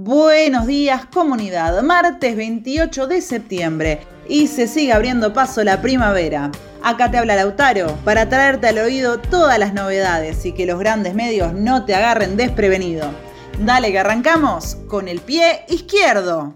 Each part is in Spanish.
Buenos días comunidad, martes 28 de septiembre y se sigue abriendo paso la primavera. Acá te habla Lautaro para traerte al oído todas las novedades y que los grandes medios no te agarren desprevenido. Dale que arrancamos con el pie izquierdo.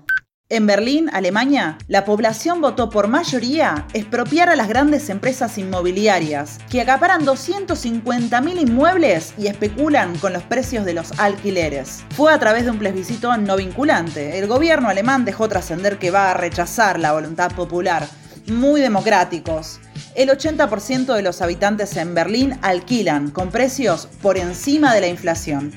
En Berlín, Alemania, la población votó por mayoría expropiar a las grandes empresas inmobiliarias, que acaparan 250.000 inmuebles y especulan con los precios de los alquileres. Fue a través de un plebiscito no vinculante. El gobierno alemán dejó trascender que va a rechazar la voluntad popular. Muy democráticos el 80% de los habitantes en Berlín alquilan con precios por encima de la inflación.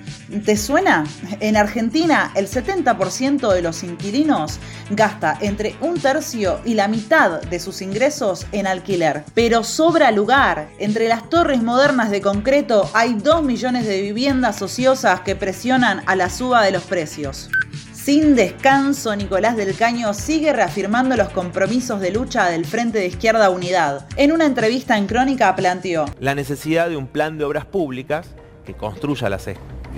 ¿Te suena? En Argentina, el 70% de los inquilinos gasta entre un tercio y la mitad de sus ingresos en alquiler. Pero sobra lugar. Entre las torres modernas de concreto hay 2 millones de viviendas ociosas que presionan a la suba de los precios. Sin descanso, Nicolás del Caño sigue reafirmando los compromisos de lucha del Frente de Izquierda Unidad. En una entrevista en Crónica planteó la necesidad de un plan de obras públicas que construya las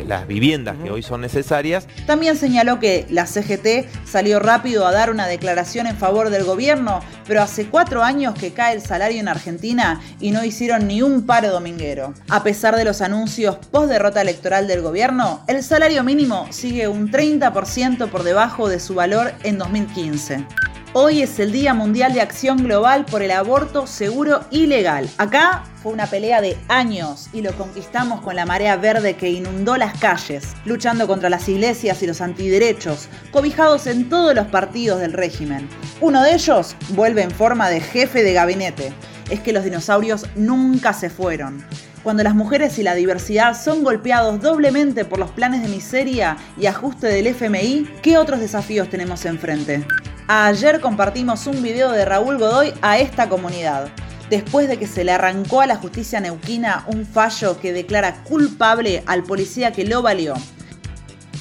las viviendas que hoy son necesarias. También señaló que la CGT salió rápido a dar una declaración en favor del gobierno, pero hace cuatro años que cae el salario en Argentina y no hicieron ni un paro dominguero. A pesar de los anuncios post derrota electoral del gobierno, el salario mínimo sigue un 30% por debajo de su valor en 2015. Hoy es el Día Mundial de Acción Global por el Aborto Seguro y Legal. Acá fue una pelea de años y lo conquistamos con la marea verde que inundó las calles, luchando contra las iglesias y los antiderechos, cobijados en todos los partidos del régimen. Uno de ellos vuelve en forma de jefe de gabinete. Es que los dinosaurios nunca se fueron. Cuando las mujeres y la diversidad son golpeados doblemente por los planes de miseria y ajuste del FMI, ¿qué otros desafíos tenemos enfrente? Ayer compartimos un video de Raúl Godoy a esta comunidad, después de que se le arrancó a la justicia neuquina un fallo que declara culpable al policía que lo valió.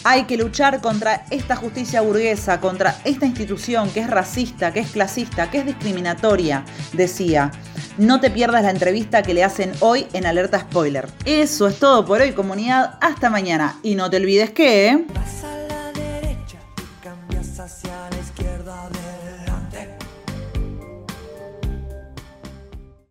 Hay que luchar contra esta justicia burguesa, contra esta institución que es racista, que es clasista, que es discriminatoria, decía. No te pierdas la entrevista que le hacen hoy en Alerta Spoiler. Eso es todo por hoy, comunidad. Hasta mañana. Y no te olvides que...